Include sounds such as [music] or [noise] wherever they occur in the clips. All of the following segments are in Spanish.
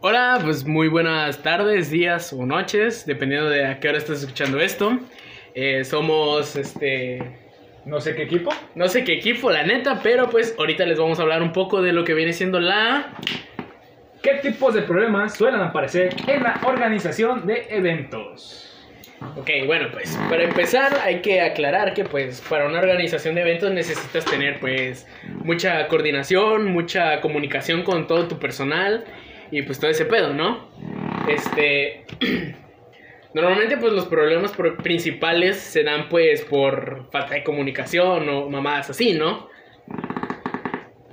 Hola, pues muy buenas tardes, días o noches, dependiendo de a qué hora estás escuchando esto. Eh, somos este. No sé qué equipo. No sé qué equipo, la neta, pero pues ahorita les vamos a hablar un poco de lo que viene siendo la. ¿Qué tipos de problemas suelen aparecer en la organización de eventos? Ok, bueno, pues para empezar hay que aclarar que pues para una organización de eventos necesitas tener pues mucha coordinación, mucha comunicación con todo tu personal y pues todo ese pedo, ¿no? Este [clears throat] normalmente pues los problemas principales se dan pues por falta de comunicación o mamadas así, ¿no?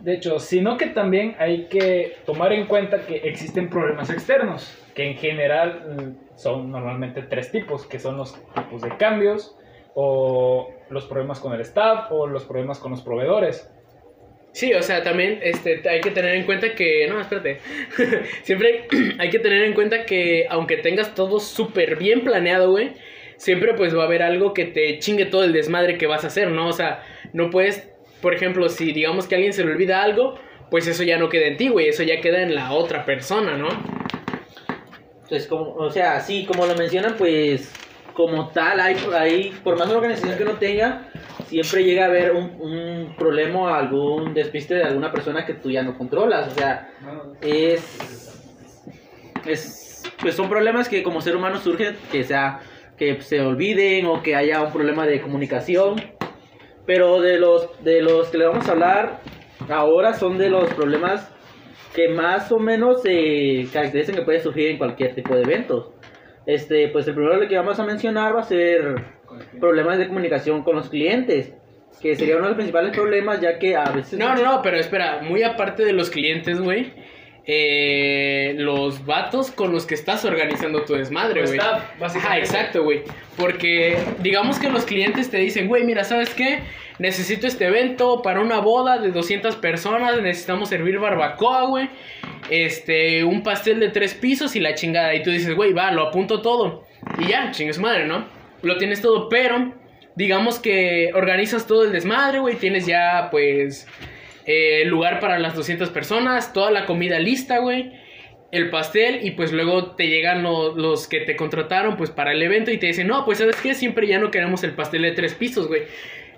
De hecho, sino que también hay que tomar en cuenta que existen problemas externos, que en general mm, son normalmente tres tipos, que son los tipos de cambios, o los problemas con el staff, o los problemas con los proveedores. Sí, o sea, también este, hay que tener en cuenta que... No, espérate. [laughs] siempre [clears throat] hay que tener en cuenta que aunque tengas todo súper bien planeado, güey, siempre pues va a haber algo que te chingue todo el desmadre que vas a hacer, ¿no? O sea, no puedes, por ejemplo, si digamos que a alguien se le olvida algo, pues eso ya no queda en ti, güey, eso ya queda en la otra persona, ¿no? Entonces, como, o sea, sí, como lo mencionan, pues como tal, hay, hay por más organización que uno tenga, siempre llega a haber un, un problema algún despiste de alguna persona que tú ya no controlas. O sea, es, es pues son problemas que como ser humano surgen, que sea que se olviden o que haya un problema de comunicación. Pero de los de los que le vamos a hablar ahora son de los problemas que más o menos se caracterizan que puede surgir en cualquier tipo de eventos. Este, pues el primero que vamos a mencionar va a ser problemas de comunicación con los clientes, que sería uno de los principales problemas ya que a veces No, no, no, pero espera, muy aparte de los clientes, güey. eh, los vatos con los que estás organizando tu desmadre, güey. básicamente. exacto, güey. Porque digamos que los clientes te dicen, güey, mira, ¿sabes qué? Necesito este evento para una boda de 200 personas, necesitamos servir barbacoa, güey. Este, un pastel de tres pisos y la chingada. Y tú dices, güey, va, lo apunto todo. Y ya, chingue su madre, ¿no? Lo tienes todo, pero digamos que organizas todo el desmadre, güey. Tienes ya, pues, eh, lugar para las 200 personas, toda la comida lista, güey. El pastel y pues luego te llegan lo- los que te contrataron pues para el evento y te dicen, no, pues sabes qué, siempre ya no queremos el pastel de tres pisos, güey.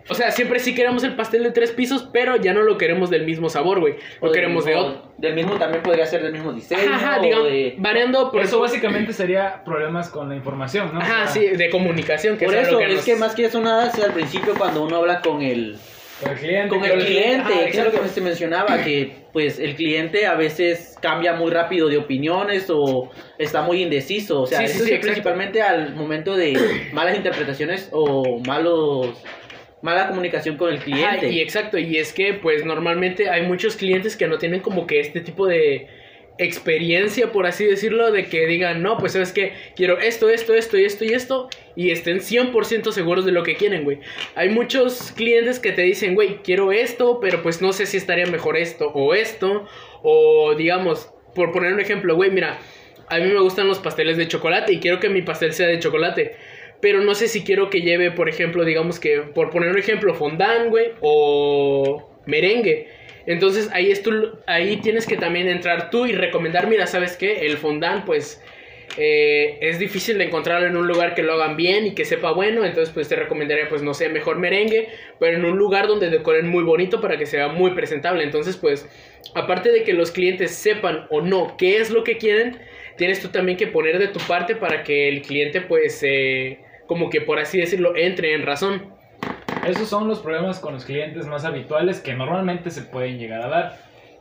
O sea, siempre sí queremos el pastel de tres pisos, pero ya no lo queremos del mismo sabor, güey. Lo queremos de mismo- otro. Del mismo también podría ser del mismo diseño. Ajá, ajá, o digamos, de- variando por Por eso básicamente sería problemas con la información, ¿no? Ajá, O sea, sí, de comunicación. Que Por es eso, algo que es nos- que más que eso nada es al principio cuando uno habla con el, Con el cliente. con el cliente, Ajá, que es lo que se mencionaba, que pues el cliente a veces cambia muy rápido de opiniones o está muy indeciso, o sea, Sí, sí, eso sí, es exacto. principalmente al momento de malas interpretaciones o malos mala comunicación con el Ajá, cliente. y exacto, y es que pues normalmente hay muchos clientes que no tienen como que este tipo de experiencia, por así decirlo, de que digan, no, pues sabes que quiero esto, esto, esto y esto y esto, y estén 100% seguros de lo que quieren, güey. Hay muchos clientes que te dicen, güey, quiero esto, pero pues no sé si estaría mejor esto o esto, o digamos, por poner un ejemplo, güey, mira, a mí me gustan los pasteles de chocolate y quiero que mi pastel sea de chocolate. Pero no sé si quiero que lleve, por ejemplo, digamos que, por poner un ejemplo, fondant, güey, o merengue. Entonces ahí, es tú, ahí tienes que también entrar tú y recomendar, mira, ¿sabes qué? El fondant, pues, eh, es difícil de encontrarlo en un lugar que lo hagan bien y que sepa bueno. Entonces, pues, te recomendaría, pues, no sé, mejor merengue, pero en un lugar donde decoren muy bonito para que sea muy presentable. Entonces, pues, aparte de que los clientes sepan o no qué es lo que quieren, tienes tú también que poner de tu parte para que el cliente, pues, eh, como que por así decirlo, entre en razón. Esos son los problemas con los clientes más habituales que normalmente se pueden llegar a dar.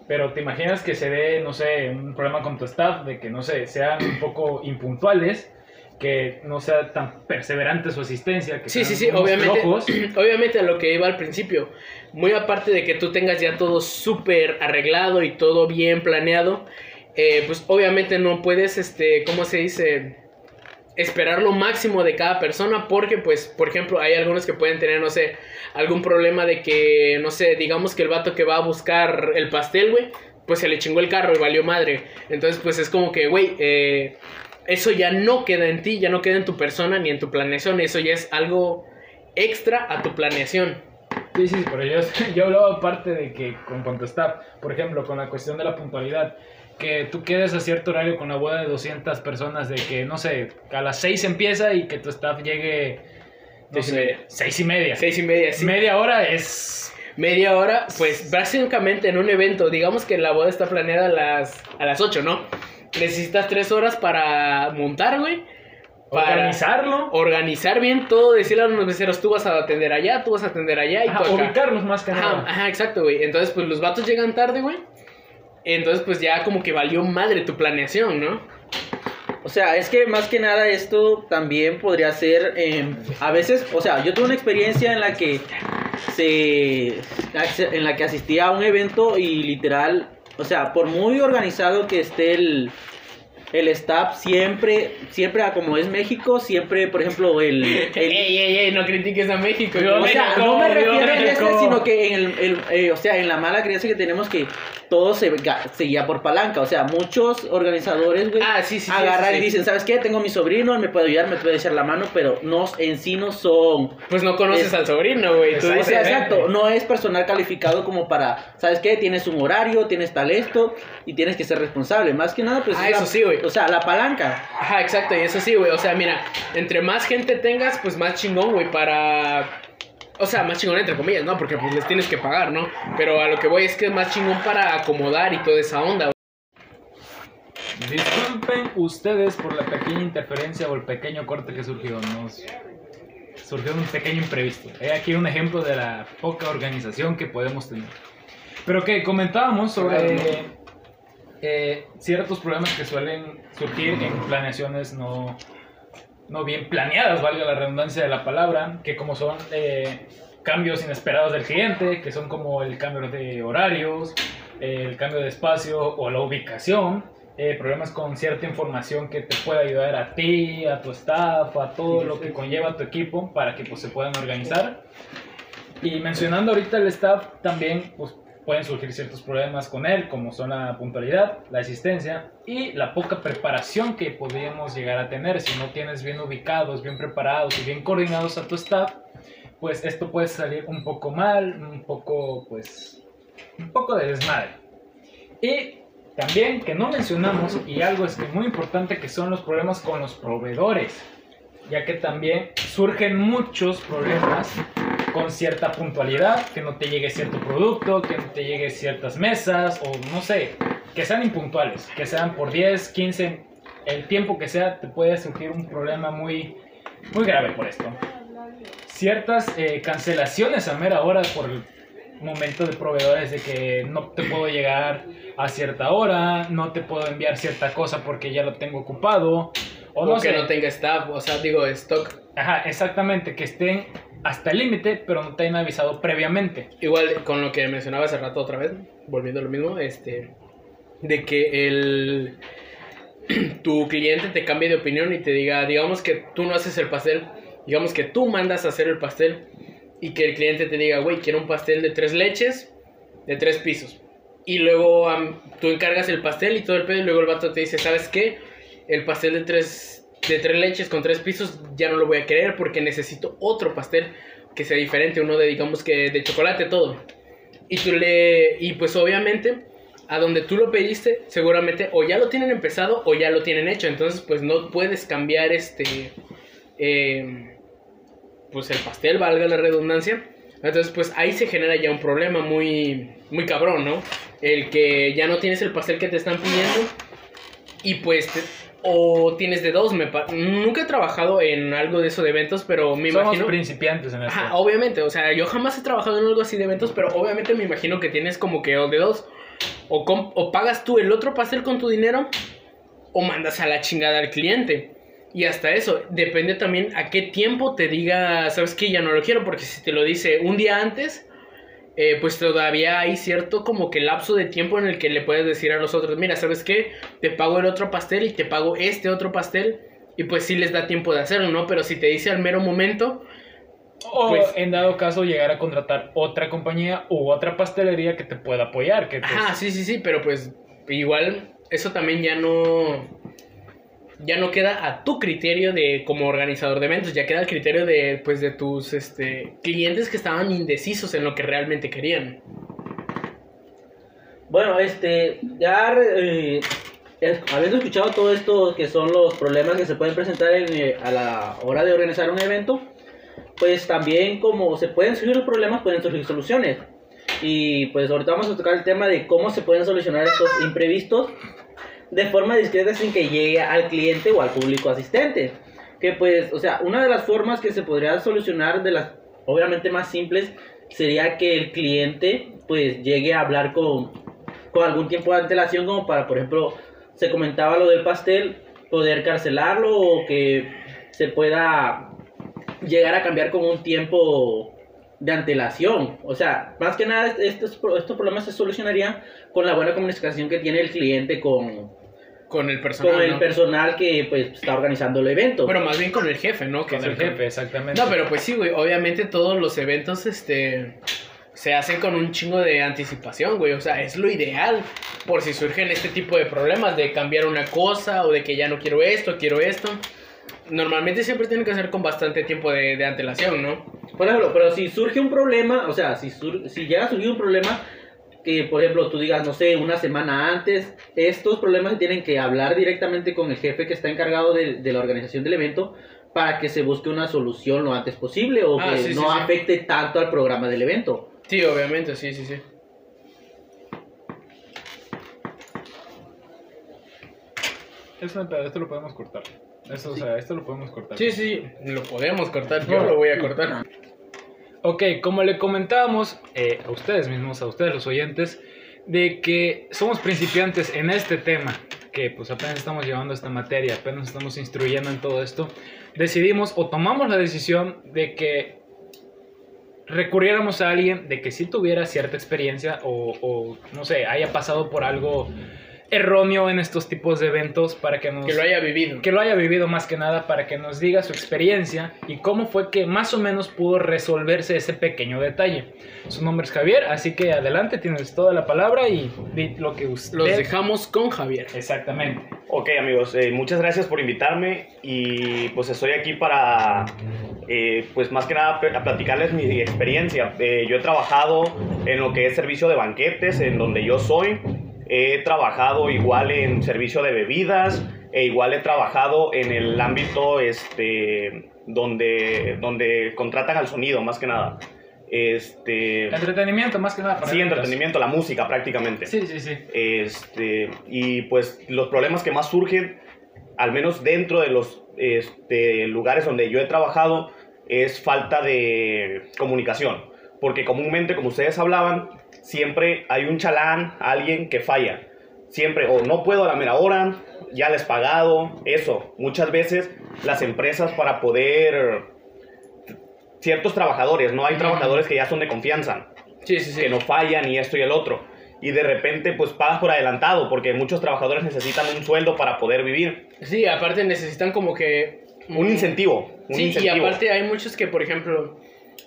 Pero te imaginas que se dé, no sé, un problema con tu staff, de que, no sé, sean un poco impuntuales, que no sea tan perseverante su asistencia, que Sí, sí, sí, obviamente, flojos. [clears throat] obviamente a lo que iba al principio, muy aparte de que tú tengas ya todo súper arreglado y todo bien planeado, eh, pues obviamente no puedes, este, ¿cómo se dice? Esperar lo máximo de cada persona porque, pues, por ejemplo, hay algunos que pueden tener, no sé, algún problema de que, no sé, digamos que el vato que va a buscar el pastel, güey, pues se le chingó el carro y valió madre. Entonces, pues es como que, güey, eh, eso ya no queda en ti, ya no queda en tu persona ni en tu planeación, eso ya es algo extra a tu planeación. Sí, sí, pero yo, [laughs] yo hablaba aparte de que con cuanto está, por ejemplo, con la cuestión de la puntualidad. que tú quedes a cierto horario con la boda de 200 personas, de que, no sé, a las 6 empieza y que tu staff llegue, no Seis y sé, media. 6 y media. Seis y media, sí. Media hora es... Media hora, pues básicamente en un evento, digamos que la boda está planeada a las, a las 8, ¿no? Necesitas tres horas para montar, güey. Para Organizarlo. organizar bien todo, decirle a los meseros, tú vas a atender allá, tú vas a atender allá y Ajá, tú acá. ubicarlos más que Ajá, nada. ajá, exacto, güey. Entonces, pues los vatos llegan tarde, güey. Entonces, pues ya como que valió madre tu planeación, ¿no? O sea, es que más que nada esto también podría ser, eh, a veces, o sea, yo tuve una experiencia en la que se, en la que asistí a un evento y literal, o sea, por muy organizado que esté el, el staff, siempre, siempre a como es México, siempre, por ejemplo, el, el- Ey, ey, ey, no critiques a México. Yo o sea, México, no me refiero a este, sino que en el, el, eh, o sea, en la mala creencia que tenemos que todo se, ga- se guía por palanca. O sea, muchos organizadores, güey, Ah, sí, sí, agarran sí, y dicen, ¿sabes qué? Tengo mi sobrino, él me puede ayudar, me puede echar la mano, pero no, en sí no son... Pues no conoces Es- al sobrino, güey. Tú O sea, exacto, no es personal calificado como para, ¿sabes qué? Tienes un horario, tienes tal esto y tienes que ser responsable. Más que nada, pues... Ah, es la- eso sí, güey. O sea, la palanca. Ajá, exacto, y eso sí, güey. O sea, mira, entre más gente tengas, pues más chingón, güey, para. O sea, más chingón entre comillas, ¿no? Porque pues les tienes que pagar, ¿no? Pero a lo que voy es que es más chingón para acomodar y toda esa onda. Disculpen ustedes por la pequeña interferencia o el pequeño corte que surgió. Nos surgió un pequeño imprevisto. He aquí un ejemplo de la poca organización que podemos tener. Pero que comentábamos sobre eh, ciertos problemas que suelen surgir en planeaciones no, no bien planeadas, valga la redundancia de la palabra, que como son eh, cambios inesperados del cliente, que son como el cambio de horarios, eh, el cambio de espacio o la ubicación, eh, problemas con cierta información que te pueda ayudar a ti, a tu staff, a todo lo que conlleva tu equipo para que pues, se puedan organizar. Y mencionando ahorita el staff, también pues, pueden surgir ciertos problemas con él, como son la puntualidad, la asistencia y la poca preparación que podríamos llegar a tener. Si no tienes bien ubicados, bien preparados y bien coordinados a tu staff, pues esto puede salir un poco mal, un poco, pues, un poco de desmadre. Y también que no mencionamos, y algo es que muy importante, que son los problemas con los proveedores, ya que también surgen muchos problemas con cierta puntualidad, que no te llegue cierto producto, que no te llegue ciertas mesas, o no sé, que sean impuntuales, que sean por 10, 15, el tiempo que sea, te puede surgir un problema muy, muy grave por esto. Ciertas eh, cancelaciones a mera hora por el momento de proveedores de que no te puedo llegar a cierta hora, no te puedo enviar cierta cosa porque ya lo tengo ocupado, o O no que sé. no tenga staff, o sea, digo, stock. Ajá, exactamente, que estén hasta el límite, pero no te hayan avisado previamente. Igual con lo que mencionaba hace rato otra vez, volviendo a lo mismo, este. De que el. [clears throat] Tu cliente te cambie de opinión y te diga, digamos que tú no haces el pastel, digamos que tú mandas a hacer el pastel y que el cliente te diga, güey, quiero un pastel de tres leches, de tres pisos. Y luego tú encargas el pastel y todo el pedo y luego el vato te dice, ¿sabes qué? El pastel de tres, de tres leches con tres pisos ya no lo voy a querer porque necesito otro pastel que sea diferente, uno de digamos que de chocolate todo. Y tú le y pues obviamente a donde tú lo pediste, seguramente o ya lo tienen empezado o ya lo tienen hecho, entonces pues no puedes cambiar este eh, pues el pastel, valga la redundancia. Entonces pues ahí se genera ya un problema muy muy cabrón, ¿no? El que ya no tienes el pastel que te están pidiendo y pues o tienes de dos, me pa- nunca he trabajado en algo de eso de eventos, pero me Somos imagino principiantes en esto. Ajá, obviamente, o sea, yo jamás he trabajado en algo así de eventos, pero obviamente me imagino que tienes como que o de dos, o, o pagas tú el otro pastel con tu dinero, o mandas a la chingada al cliente. Y hasta eso, depende también a qué tiempo te diga, sabes que ya no lo quiero, porque si te lo dice un día antes, eh, pues todavía hay cierto como que lapso de tiempo en el que le puedes decir a los otros, mira, ¿sabes qué? Te pago el otro pastel y te pago este otro pastel. Y pues sí les da tiempo de hacerlo, ¿no? Pero si te dice al mero momento, o pues- en dado caso llegar a contratar otra compañía u otra pastelería que te pueda apoyar. Que pues, Ajá, sí, sí, sí, pero pues igual eso también ya no ya no queda a tu criterio de como organizador de eventos, ya queda al criterio de pues de tus este clientes que estaban indecisos en lo que realmente querían. Bueno, este, ya eh, habiendo escuchado todo esto que son los problemas que se pueden presentar en, eh, a la hora de organizar un evento, pues también como se pueden surgir los problemas, pueden surgir soluciones. Y pues ahorita vamos a tocar el tema de cómo se pueden solucionar estos imprevistos de forma discreta sin que llegue al cliente o al público asistente. Que pues, o sea, una de las formas que se podría solucionar de las obviamente más simples sería que el cliente pues llegue a hablar con, con algún tiempo de antelación como para, por ejemplo, se comentaba lo del pastel, poder cancelarlo o que se pueda llegar a cambiar con un tiempo de antelación. O sea, más que nada estos, estos problemas se solucionarían con la buena comunicación que tiene el cliente con, Con el personal. con el ¿no? personal que pues está organizando el evento. Bueno, más bien con el jefe, ¿no? Que Con el jefe, exactamente. No, pero pues sí, güey. Obviamente todos los eventos, este. Se hacen con un chingo de anticipación, güey. O sea, es lo ideal. Por si surgen este tipo de problemas de cambiar una cosa o de que ya no quiero esto, quiero esto. Normalmente siempre tienen que hacer con bastante tiempo de, de antelación, ¿no? Por ejemplo, pero si surge un problema, o sea, si, sur- si llega a surgir un problema que, por ejemplo, tú digas, no sé, una semana antes, estos problemas se tienen que hablar directamente con el jefe que está encargado de, de la organización del evento para que se busque una solución lo antes posible o Ah, que sí, no sí. afecte tanto al programa del evento. Sí, obviamente, sí, sí, sí. Pedo, esto lo podemos cortar. Esto, o sea, esto lo podemos cortar. Sí, sí, lo podemos cortar. Yo lo voy a cortar. Ok, como le comentábamos eh, a ustedes mismos, a ustedes los oyentes, de que somos principiantes en este tema, que pues apenas estamos llevando esta materia, apenas estamos instruyendo en todo esto, decidimos o tomamos la decisión de que recurriéramos a alguien de que sí tuviera cierta experiencia o, o, no sé, haya pasado por algo erróneo en estos tipos de eventos para que nos Que lo haya vivido. que lo haya vivido más que nada para que nos diga su experiencia y cómo fue que más o menos pudo resolverse ese pequeño detalle. Su nombre es Javier, así que adelante, tienes toda la palabra y di lo que usted... Los dejamos con Javier. Exactamente. Ok amigos, eh, muchas gracias por invitarme y pues estoy aquí para, eh, pues más que nada pl- a platicarles mi experiencia. Eh, yo he trabajado en lo que es servicio de banquetes, en donde yo soy. He trabajado igual en servicio de bebidas e igual he trabajado en el ámbito este, donde, donde contratan al sonido, más que nada. Este, Entretenimiento más que nada. para sí, eventos. entretenimiento, la música prácticamente. Sí, sí, sí. Este, y pues los problemas que más surgen, al menos dentro de los este, lugares donde yo he trabajado, es falta de comunicación. Porque comúnmente, como ustedes hablaban, siempre hay un chalán, alguien que falla. Siempre, o no puedo a la mera hora, ya les pagado, eso. Muchas veces las empresas para poder... Ciertos trabajadores, no hay trabajadores que ya son de confianza Sí, sí, sí. que no fallan y esto y el otro. Y de repente pues pagas por adelantado porque muchos trabajadores necesitan un sueldo para poder vivir. Sí, aparte necesitan como que... Un incentivo. Un Sí, y incentivo. aparte hay muchos que, por ejemplo,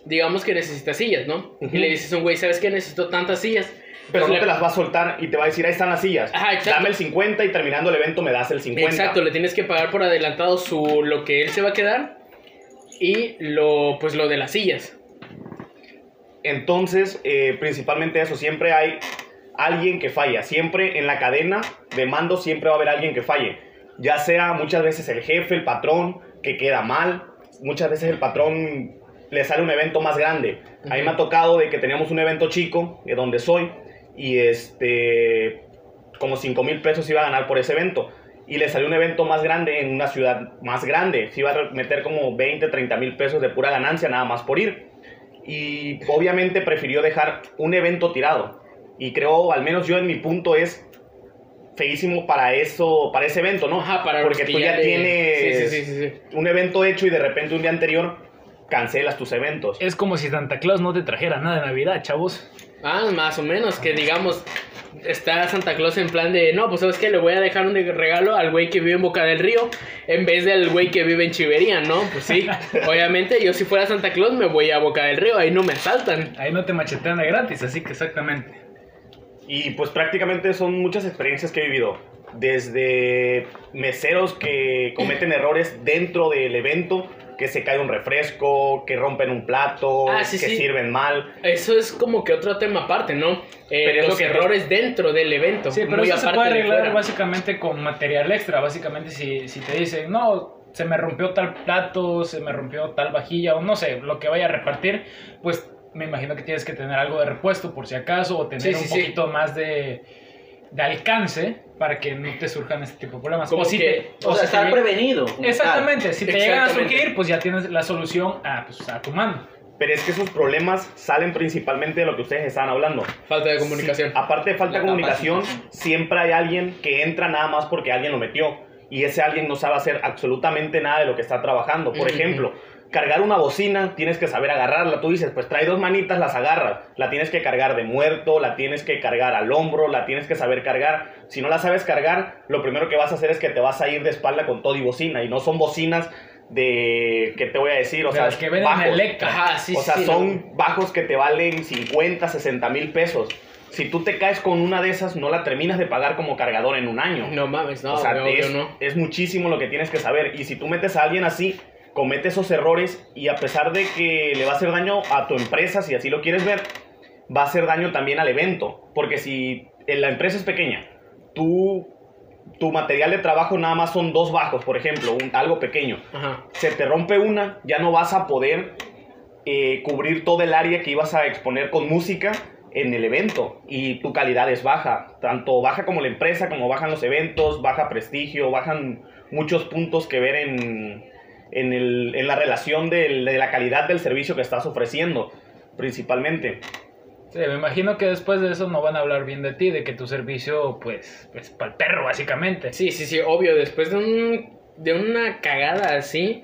digamos que necesitas sillas, ¿no? Y le dices a un güey, ¿sabes qué? Necesito tantas sillas. Pero Pues no le- te las va a soltar y te va a decir, ahí están las sillas. Ajá, exacto. Dame el 50 y terminando el evento me das el 50. Exacto, le tienes que pagar por adelantado su lo que él se va a quedar y lo pues lo de las sillas. Entonces, eh, principalmente eso, siempre hay alguien que falla. Siempre en la cadena de mando siempre va a haber alguien que falle. Ya sea muchas veces el jefe, el patrón, que queda mal. Muchas veces el patrón le sale un evento más grande. A mí me ha tocado de que teníamos un evento chico, de donde soy, y este, como 5 mil pesos iba a ganar por ese evento. Y le salió un evento más grande en una ciudad más grande. Se iba a meter como 20, 30 mil pesos de pura ganancia nada más por ir y obviamente prefirió dejar un evento tirado. Y creo, al menos yo en mi punto, es feísimo para eso, para ese evento, ¿no? Ajá, para Porque tú ya, tienes sí, sí, sí. un evento hecho y de repente un día anterior cancelas tus eventos. Es como si Santa Claus no te trajera nada de Navidad, chavos. Ah, más o menos, que digamos, está Santa Claus en plan de, no, pues sabes que le voy a dejar un regalo al güey que vive en Boca del Río en vez del güey que vive en Chivería, ¿no? Pues sí, [laughs] obviamente yo si fuera Santa Claus me voy a Boca del Río, ahí no me asaltan. Ahí no te machetean de gratis, así que exactamente. Y pues prácticamente son muchas experiencias que he vivido. Desde meseros que cometen errores dentro del evento, que se cae un refresco, que rompen un plato, Ah, sí, que sí. sirven mal. Eso es como que otro tema aparte, ¿no? Eh, Pero es los lo que- errores dentro del evento. Sí, pero muy eso se puede de arreglar básicamente con material extra. Básicamente, si, si te dicen, no, se me rompió tal plato, se me rompió tal vajilla, o no sé, lo que vaya a repartir, pues me imagino que tienes que tener algo de repuesto por si acaso, o tener Sí, sí, un sí. poquito más de, de alcance para que no te surjan este tipo de problemas. Como o si que- te- O sea, si estar prevenido. Exactamente, si te llegan a surgir, pues ya tienes la solución a, pues, a tu mano. Pero es que esos problemas salen principalmente de lo que ustedes estaban hablando. Falta de comunicación. Sí, aparte de falta de comunicación, siempre hay alguien que entra nada más porque alguien lo metió. Y ese alguien no sabe hacer absolutamente nada de lo que está trabajando. Por ejemplo, cargar una bocina, tienes que saber agarrarla. Tú dices, pues trae dos manitas, las agarras. La tienes que cargar de muerto, la tienes que cargar al hombro, la tienes que saber cargar. Si no la sabes cargar, lo primero que vas a hacer es que te vas a ir de espalda con todo y bocina. Y no son bocinas de, ¿qué te voy a decir? O sea, las que bajos. Electra. Ajá, sí, o sea, sí, son bajos que te valen 50, 60 mil pesos. Si tú te caes con una de esas, no la terminas de pagar como cargador en un año. No mames, no, o sea, es, no. es muchísimo lo que tienes que saber. Y si tú metes a alguien así, comete esos errores y a pesar de que le va a hacer daño a tu empresa, si así lo quieres ver, va a hacer daño también al evento. Porque si la empresa es pequeña, tú, tu material de trabajo nada más son dos bajos, por ejemplo, un- algo pequeño Ajá. se te rompe una, ya no vas a poder eh, cubrir todo el área que ibas a exponer con música en el evento y tu calidad es baja, tanto baja como la empresa, como bajan los eventos, baja prestigio, bajan muchos puntos que ver en, en, el- en la relación del- de la calidad del servicio que estás ofreciendo, principalmente. Sí, me imagino que después de eso no van a hablar bien de ti, de que tu servicio, pues, pues, para el perro, básicamente. Sí, sí, sí, obvio. Después de, un, de una cagada así,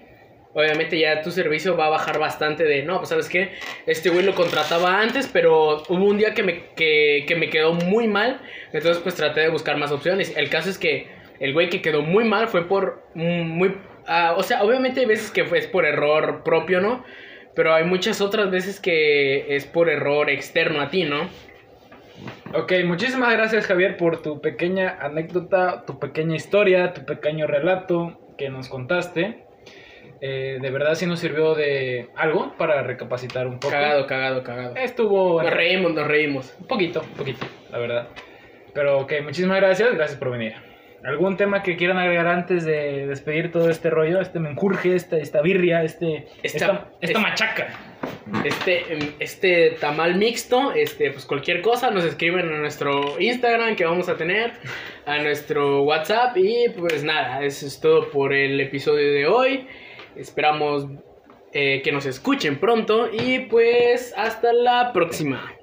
obviamente ya tu servicio va a bajar bastante de, no, pues sabes qué, este güey lo contrataba antes, pero hubo un día que me, que, que me quedó muy mal, entonces pues traté de buscar más opciones. El caso es que el güey que quedó muy mal fue por muy... ah, o sea, obviamente hay veces que es por error propio, ¿no? Pero hay muchas otras veces que es por error externo a ti, ¿no? Ok, muchísimas gracias Javier por tu pequeña anécdota, tu pequeña historia, tu pequeño relato que nos contaste. Eh, de verdad sí nos sirvió de algo para recapacitar un poco. Cagado, cagado, cagado. Estuvo Nos reímos, nos reímos. un poquito, un poquito, la verdad. Pero ok, muchísimas gracias, gracias por venir. ¿Algún tema que quieran agregar antes de despedir todo este rollo? Este menjurje, esta, esta birria, este, Esta- esta, esta es- machaca. este, este tamal mixto, este, pues cualquier cosa, nos escriben a nuestro Instagram que vamos a tener, a nuestro WhatsApp y pues nada, eso es todo por el episodio de hoy. Esperamos eh, que nos escuchen pronto y pues hasta la próxima.